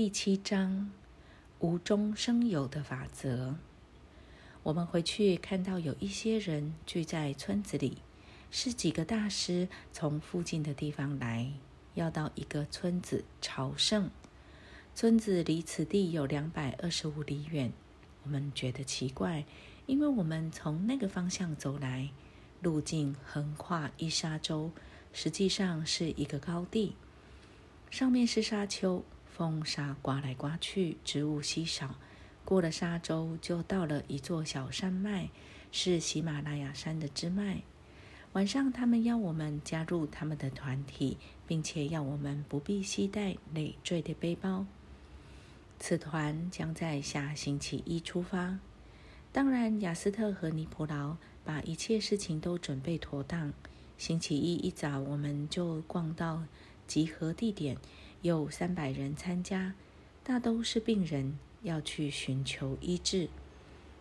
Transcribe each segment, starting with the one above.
第七章无中生有的法则。我们回去看到有一些人聚在村子里，是几个大师从附近的地方来，要到一个村子朝圣。村子离此地有两百二十五里远。我们觉得奇怪，因为我们从那个方向走来，路径横跨一沙洲，实际上是一个高地，上面是沙丘。风沙刮来刮去，植物稀少。过了沙洲，就到了一座小山脉，是喜马拉雅山的支脉。晚上，他们要我们加入他们的团体，并且要我们不必携带累赘的背包。此团将在下星期一出发。当然，雅斯特和尼普劳把一切事情都准备妥当。星期一一早，我们就逛到集合地点。有三百人参加，大都是病人，要去寻求医治。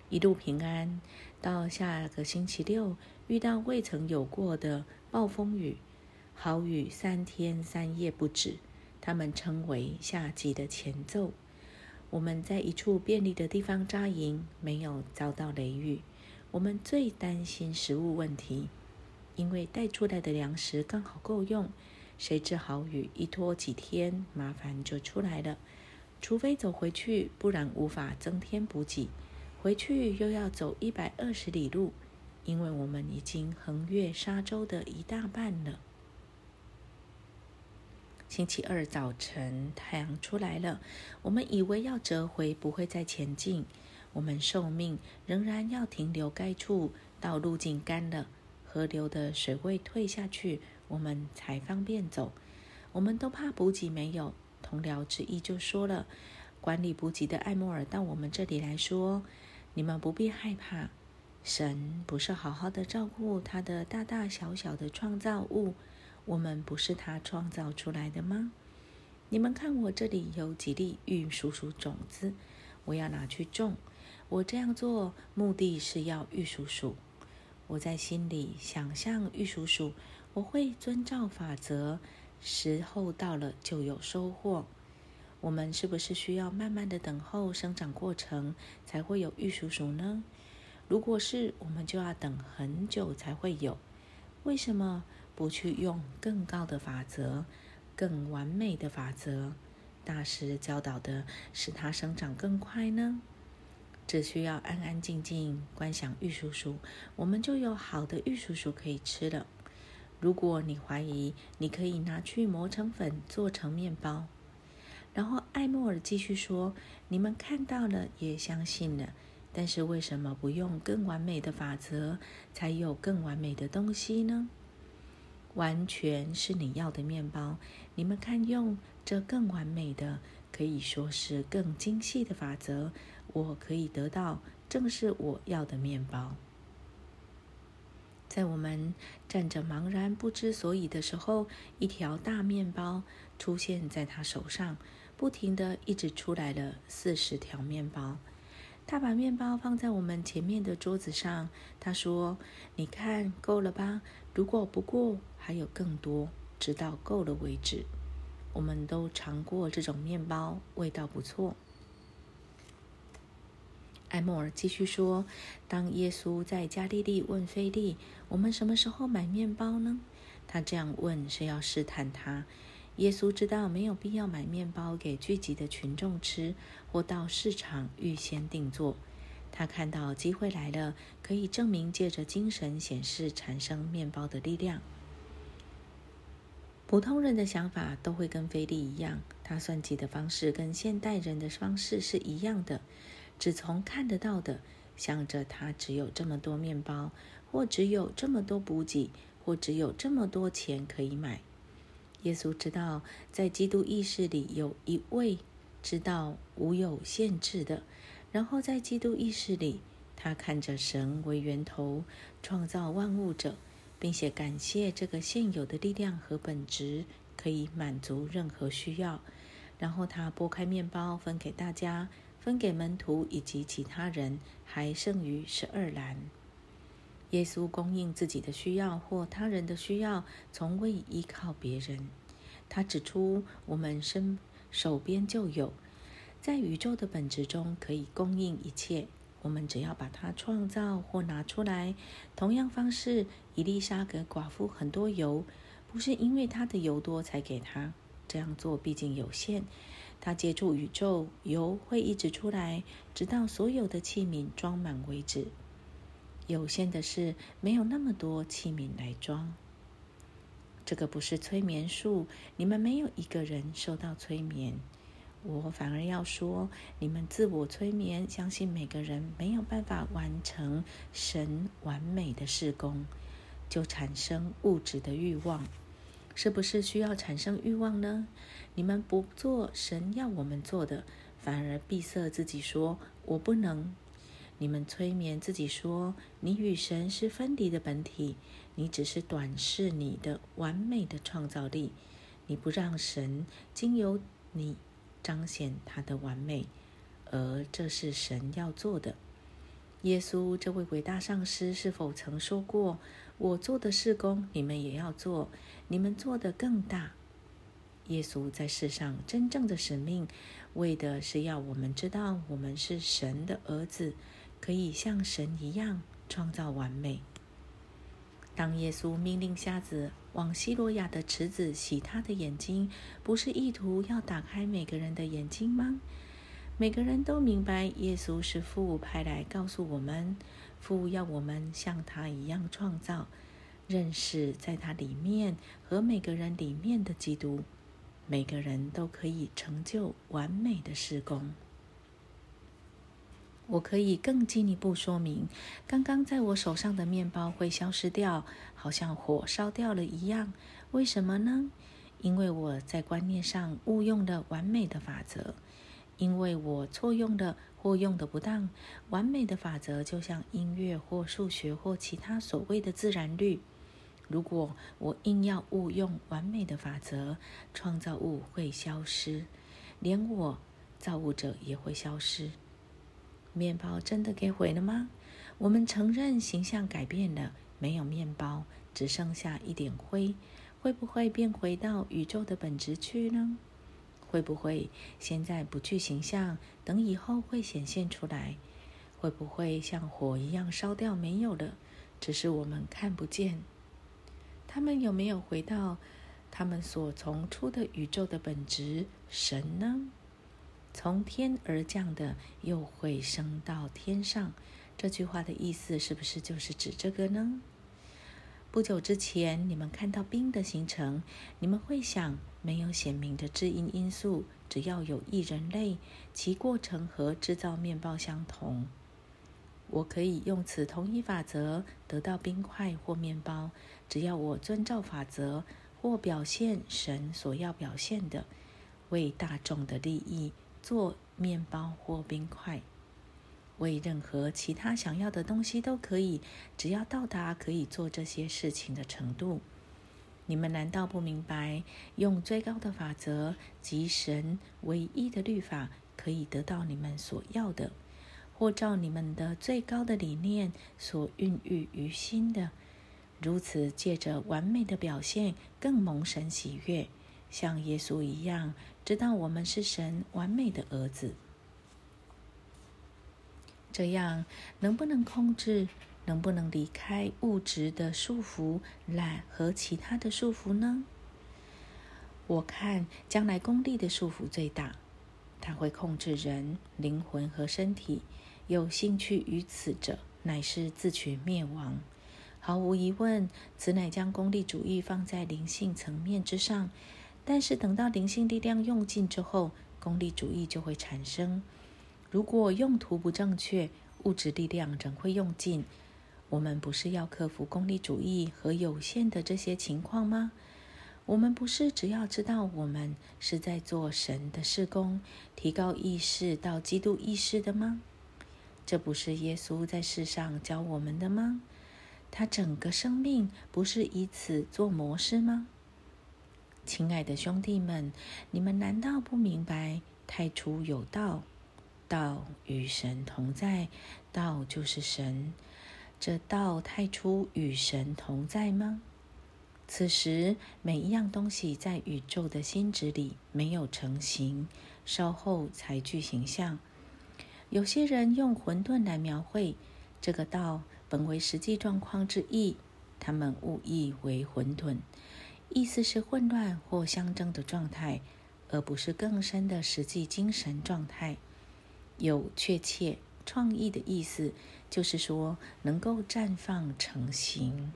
一路平安，到下个星期六遇到未曾有过的暴风雨，好雨三天三夜不止，他们称为夏季的前奏。我们在一处便利的地方扎营，没有遭到雷雨。我们最担心食物问题，因为带出来的粮食刚好够用。谁知好雨一拖几天，麻烦就出来了。除非走回去，不然无法增添补给。回去又要走一百二十里路，因为我们已经横越沙洲的一大半了。星期二早晨，太阳出来了，我们以为要折回，不会再前进。我们受命仍然要停留该处，到路径干了，河流的水位退下去。我们才方便走，我们都怕补给没有。同僚之一就说了：“管理补给的艾莫尔到我们这里来说，你们不必害怕。神不是好好的照顾他的大大小小的创造物，我们不是他创造出来的吗？你们看，我这里有几粒玉蜀黍种子，我要拿去种。我这样做目的是要玉蜀黍。我在心里想象玉蜀黍。”我会遵照法则，时候到了就有收获。我们是不是需要慢慢的等候生长过程，才会有玉蜀黍呢？如果是，我们就要等很久才会有。为什么不去用更高的法则、更完美的法则？大师教导的使它生长更快呢？只需要安安静静观想玉蜀黍，我们就有好的玉蜀黍可以吃了。如果你怀疑，你可以拿去磨成粉做成面包。然后艾莫尔继续说：“你们看到了，也相信了，但是为什么不用更完美的法则，才有更完美的东西呢？完全是你要的面包。你们看，用这更完美的，可以说是更精细的法则，我可以得到，正是我要的面包。”在我们站着茫然不知所以的时候，一条大面包出现在他手上，不停的一直出来了四十条面包。他把面包放在我们前面的桌子上，他说：“你看，够了吧？如果不够，还有更多，直到够了为止。”我们都尝过这种面包，味道不错。艾莫尔继续说：“当耶稣在加利利问菲利，我们什么时候买面包呢？他这样问是要试探他。耶稣知道没有必要买面包给聚集的群众吃，或到市场预先定做。他看到机会来了，可以证明借着精神显示产生面包的力量。普通人的想法都会跟菲利一样，他算计的方式跟现代人的方式是一样的。”只从看得到的想着他只有这么多面包，或只有这么多补给，或只有这么多钱可以买。耶稣知道，在基督意识里有一位知道无有限制的，然后在基督意识里，他看着神为源头创造万物者，并且感谢这个现有的力量和本质可以满足任何需要。然后他拨开面包分给大家。分给门徒以及其他人，还剩余十二篮。耶稣供应自己的需要或他人的需要，从未依靠别人。他指出，我们身手边就有，在宇宙的本质中可以供应一切。我们只要把它创造或拿出来。同样方式，伊丽莎给寡妇很多油，不是因为她的油多才给她。这样做毕竟有限。它接触宇宙，油会一直出来，直到所有的器皿装满为止。有限的是没有那么多器皿来装。这个不是催眠术，你们没有一个人受到催眠。我反而要说，你们自我催眠，相信每个人没有办法完成神完美的事工，就产生物质的欲望。是不是需要产生欲望呢？你们不做神要我们做的，反而闭塞自己，说我不能。你们催眠自己说，你与神是分离的本体，你只是短视你的完美的创造力，你不让神经由你。彰显他的完美，而这是神要做的。耶稣这位伟大上师是否曾说过：“我做的事工，你们也要做，你们做的更大。”耶稣在世上真正的使命，为的是要我们知道，我们是神的儿子，可以像神一样创造完美。当耶稣命令瞎子往希罗亚的池子洗他的眼睛，不是意图要打开每个人的眼睛吗？每个人都明白，耶稣是父派来告诉我们，父要我们像他一样创造，认识在他里面和每个人里面的基督，每个人都可以成就完美的施工。我可以更进一步说明，刚刚在我手上的面包会消失掉，好像火烧掉了一样。为什么呢？因为我在观念上误用了完美的法则，因为我错用了或用的不当。完美的法则就像音乐或数学或其他所谓的自然律。如果我硬要误用完美的法则，创造物会消失，连我造物者也会消失。面包真的给毁了吗？我们承认形象改变了，没有面包，只剩下一点灰，会不会变回到宇宙的本质去呢？会不会现在不具形象，等以后会显现出来？会不会像火一样烧掉没有了？只是我们看不见。他们有没有回到他们所从出的宇宙的本质神呢？从天而降的又会升到天上，这句话的意思是不是就是指这个呢？不久之前，你们看到冰的形成，你们会想，没有显明的致因因素，只要有一人类，其过程和制造面包相同。我可以用此同一法则得到冰块或面包，只要我遵照法则或表现神所要表现的，为大众的利益。做面包或冰块，为任何其他想要的东西都可以，只要到达可以做这些事情的程度。你们难道不明白，用最高的法则及神唯一的律法，可以得到你们所要的，或照你们的最高的理念所孕育于心的，如此借着完美的表现，更蒙神喜悦。像耶稣一样，知道我们是神完美的儿子。这样能不能控制？能不能离开物质的束缚、懒和其他的束缚呢？我看将来功利的束缚最大，它会控制人灵魂和身体。有兴趣于此者，乃是自取灭亡。毫无疑问，此乃将功利主义放在灵性层面之上。但是等到灵性力量用尽之后，功利主义就会产生。如果用途不正确，物质力量仍会用尽。我们不是要克服功利主义和有限的这些情况吗？我们不是只要知道我们是在做神的事工，提高意识到基督意识的吗？这不是耶稣在世上教我们的吗？他整个生命不是以此做模式吗？亲爱的兄弟们，你们难道不明白太初有道，道与神同在，道就是神。这道太初与神同在吗？此时每一样东西在宇宙的心质里没有成形，稍后才具形象。有些人用混沌来描绘这个道，本为实际状况之意，他们误译为混沌，意思是混乱或相争的状态，而不是更深的实际精神状态。有确切创意的意思，就是说能够绽放成型。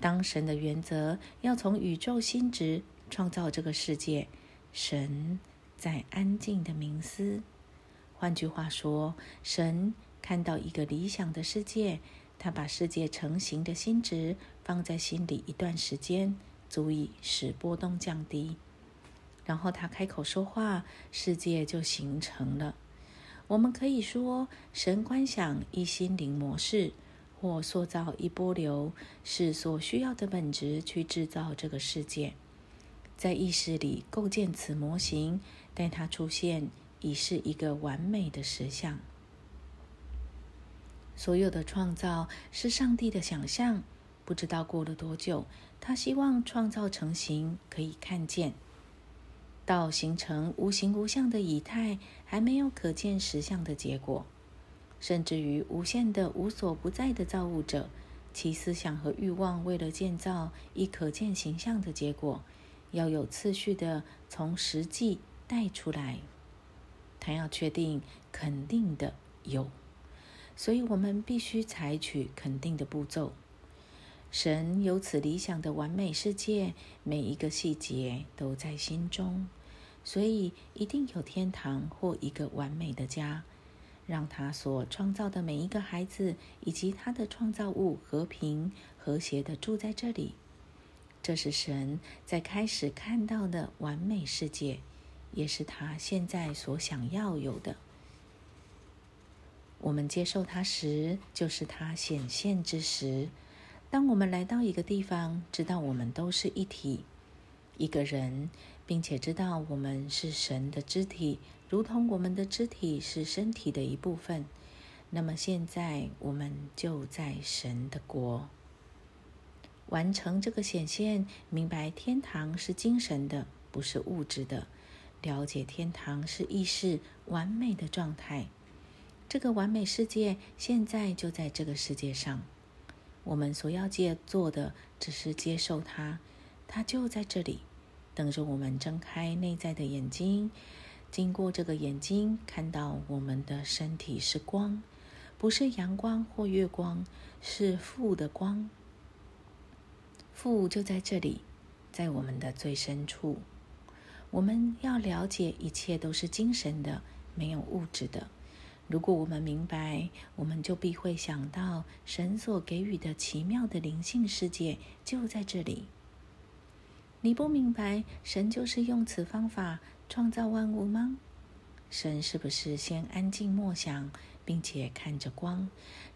当神的原则要从宇宙心值创造这个世界，神在安静的冥思。换句话说，神看到一个理想的世界，他把世界成型的心值放在心里一段时间，足以使波动降低。然后他开口说话，世界就形成了。我们可以说，神观想一心灵模式。或塑造一波流是所需要的本质去制造这个世界，在意识里构建此模型，待它出现已是一个完美的实相。所有的创造是上帝的想象，不知道过了多久，他希望创造成型，可以看见，到形成无形无相的以太，还没有可见实相的结果。甚至于无限的无所不在的造物者，其思想和欲望为了建造一可见形象的结果，要有次序的从实际带出来。他要确定肯定的有，所以我们必须采取肯定的步骤。神有此理想的完美世界，每一个细节都在心中，所以一定有天堂或一个完美的家。让他所创造的每一个孩子以及他的创造物和平和谐的住在这里，这是神在开始看到的完美世界，也是他现在所想要有的。我们接受它时，就是它显现之时。当我们来到一个地方，知道我们都是一体，一个人，并且知道我们是神的肢体。如同我们的肢体是身体的一部分，那么现在我们就在神的国完成这个显现，明白天堂是精神的，不是物质的；了解天堂是意识完美的状态。这个完美世界现在就在这个世界上，我们所要借做的只是接受它，它就在这里，等着我们睁开内在的眼睛。经过这个眼睛，看到我们的身体是光，不是阳光或月光，是负的光。负就在这里，在我们的最深处。我们要了解，一切都是精神的，没有物质的。如果我们明白，我们就必会想到神所给予的奇妙的灵性世界就在这里。你不明白，神就是用此方法。创造万物吗？神是不是先安静默想，并且看着光，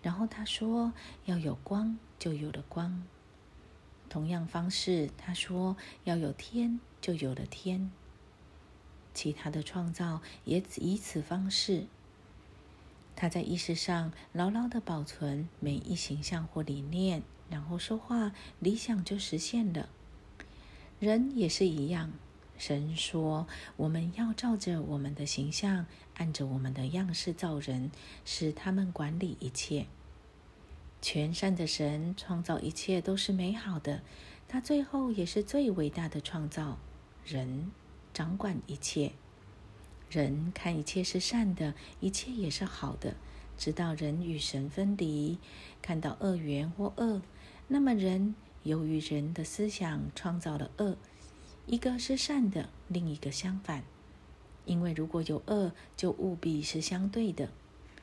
然后他说要有光，就有了光。同样方式，他说要有天，就有了天。其他的创造也以此方式。他在意识上牢牢的保存每一形象或理念，然后说话，理想就实现了。人也是一样。神说：“我们要照着我们的形象，按着我们的样式造人，使他们管理一切。全善的神创造一切都是美好的，他最后也是最伟大的创造。人掌管一切，人看一切是善的，一切也是好的。直到人与神分离，看到恶缘或恶，那么人由于人的思想创造了恶。”一个是善的，另一个相反。因为如果有恶，就务必是相对的。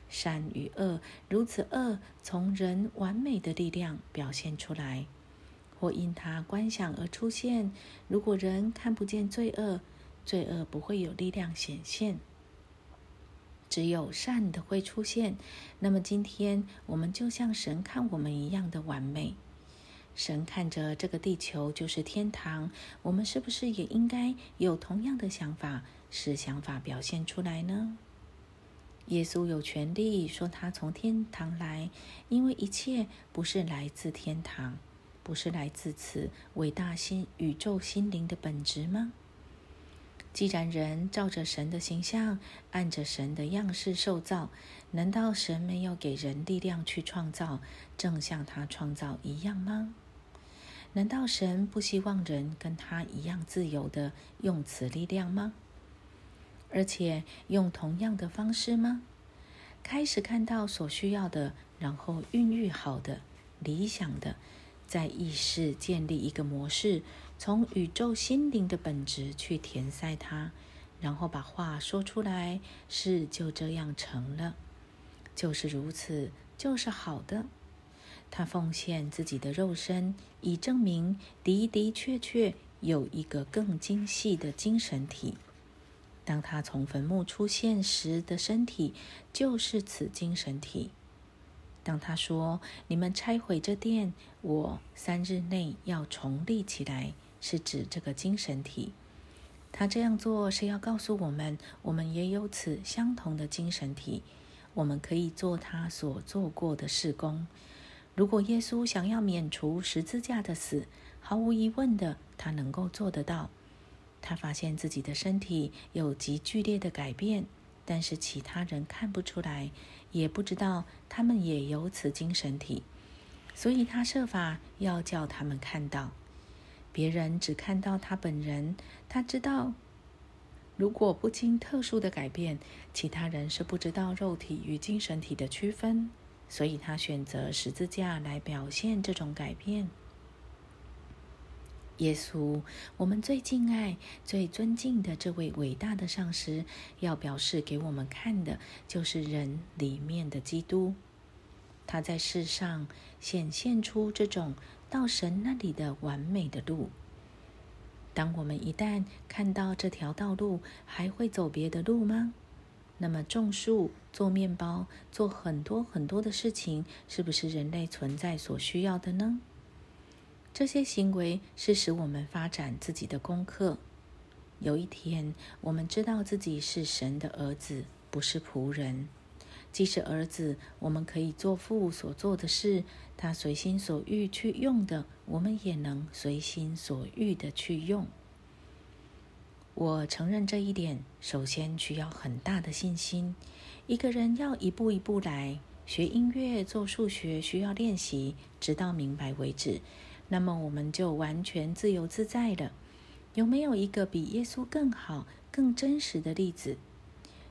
善与恶如此恶，从人完美的力量表现出来，或因他观想而出现。如果人看不见罪恶，罪恶不会有力量显现，只有善的会出现。那么今天我们就像神看我们一样的完美。神看着这个地球就是天堂，我们是不是也应该有同样的想法，使想法表现出来呢？耶稣有权利说他从天堂来，因为一切不是来自天堂，不是来自此伟大心宇宙心灵的本质吗？既然人照着神的形象，按着神的样式受造，难道神没有给人力量去创造，正像他创造一样吗？难道神不希望人跟他一样自由的用此力量吗？而且用同样的方式吗？开始看到所需要的，然后孕育好的、理想的，在意识建立一个模式。从宇宙心灵的本质去填塞它，然后把话说出来，事就这样成了，就是如此，就是好的。他奉献自己的肉身，以证明的的确确有一个更精细的精神体。当他从坟墓出现时的身体，就是此精神体。当他说：“你们拆毁这殿，我三日内要重立起来。”是指这个精神体，他这样做是要告诉我们，我们也有此相同的精神体，我们可以做他所做过的事工。如果耶稣想要免除十字架的死，毫无疑问的，他能够做得到。他发现自己的身体有极剧烈的改变，但是其他人看不出来，也不知道他们也有此精神体，所以他设法要叫他们看到。别人只看到他本人，他知道，如果不经特殊的改变，其他人是不知道肉体与精神体的区分，所以他选择十字架来表现这种改变。耶稣，我们最敬爱、最尊敬的这位伟大的上师，要表示给我们看的，就是人里面的基督。他在世上显现出这种。到神那里的完美的路。当我们一旦看到这条道路，还会走别的路吗？那么种树、做面包、做很多很多的事情，是不是人类存在所需要的呢？这些行为是使我们发展自己的功课。有一天，我们知道自己是神的儿子，不是仆人。即使儿子，我们可以做父所做的事，他随心所欲去用的，我们也能随心所欲的去用。我承认这一点，首先需要很大的信心。一个人要一步一步来，学音乐、做数学需要练习，直到明白为止。那么我们就完全自由自在了。有没有一个比耶稣更好、更真实的例子？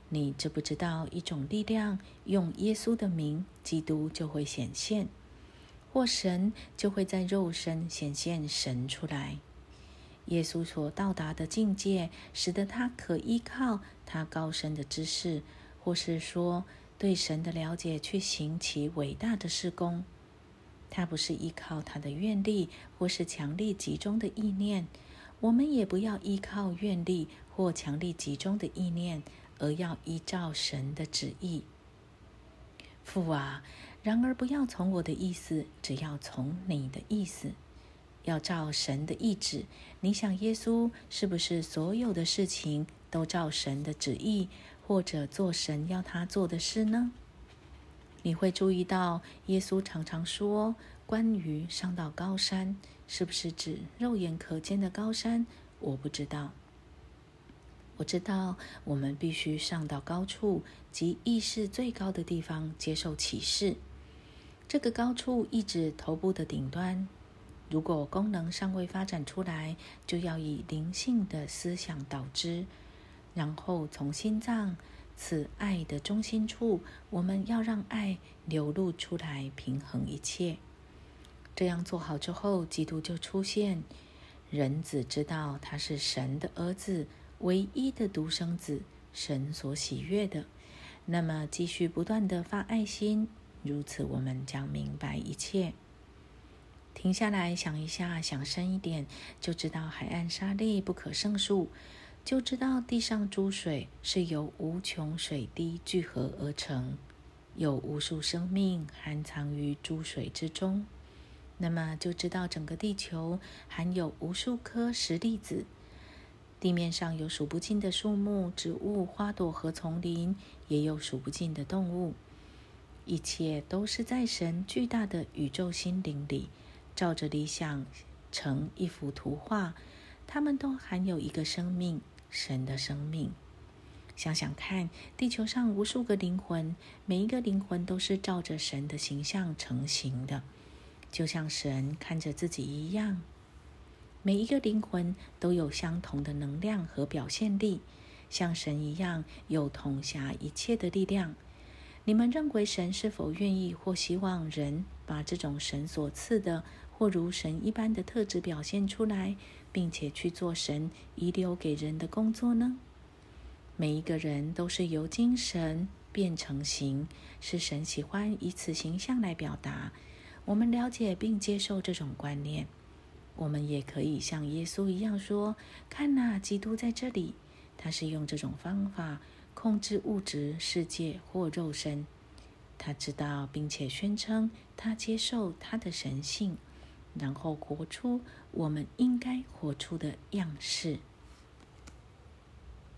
你知不知道一种力量，用耶稣的名，基督就会显现，或神就会在肉身显现神出来。耶稣所到达的境界，使得他可依靠他高深的知识，或是说对神的了解，去行其伟大的事工。他不是依靠他的愿力，或是强力集中的意念。我们也不要依靠愿力或强力集中的意念。而要依照神的旨意，父啊！然而不要从我的意思，只要从你的意思，要照神的意志。你想，耶稣是不是所有的事情都照神的旨意，或者做神要他做的事呢？你会注意到，耶稣常常说关于上到高山，是不是指肉眼可见的高山？我不知道。我知道，我们必须上到高处，即意识最高的地方，接受启示。这个高处意指头部的顶端。如果功能尚未发展出来，就要以灵性的思想导之，然后从心脏此爱的中心处，我们要让爱流露出来，平衡一切。这样做好之后，基督就出现。人子知道他是神的儿子。唯一的独生子，神所喜悦的，那么继续不断的发爱心，如此我们将明白一切。停下来想一下，想深一点，就知道海岸沙粒不可胜数，就知道地上诸水是由无穷水滴聚合而成，有无数生命含藏于诸水之中，那么就知道整个地球含有无数颗石粒子。地面上有数不尽的树木、植物、花朵和丛林，也有数不尽的动物。一切都是在神巨大的宇宙心灵里，照着理想成一幅图画，他们都含有一个生命——神的生命。想想看，地球上无数个灵魂，每一个灵魂都是照着神的形象成型的，就像神看着自己一样。每一个灵魂都有相同的能量和表现力，像神一样有统辖一切的力量。你们认为神是否愿意或希望人把这种神所赐的或如神一般的特质表现出来，并且去做神遗留给人的工作呢？每一个人都是由精神变成形，是神喜欢以此形象来表达。我们了解并接受这种观念。我们也可以像耶稣一样说：“看呐，基督在这里。他是用这种方法控制物质世界或肉身。他知道并且宣称他接受他的神性，然后活出我们应该活出的样式。”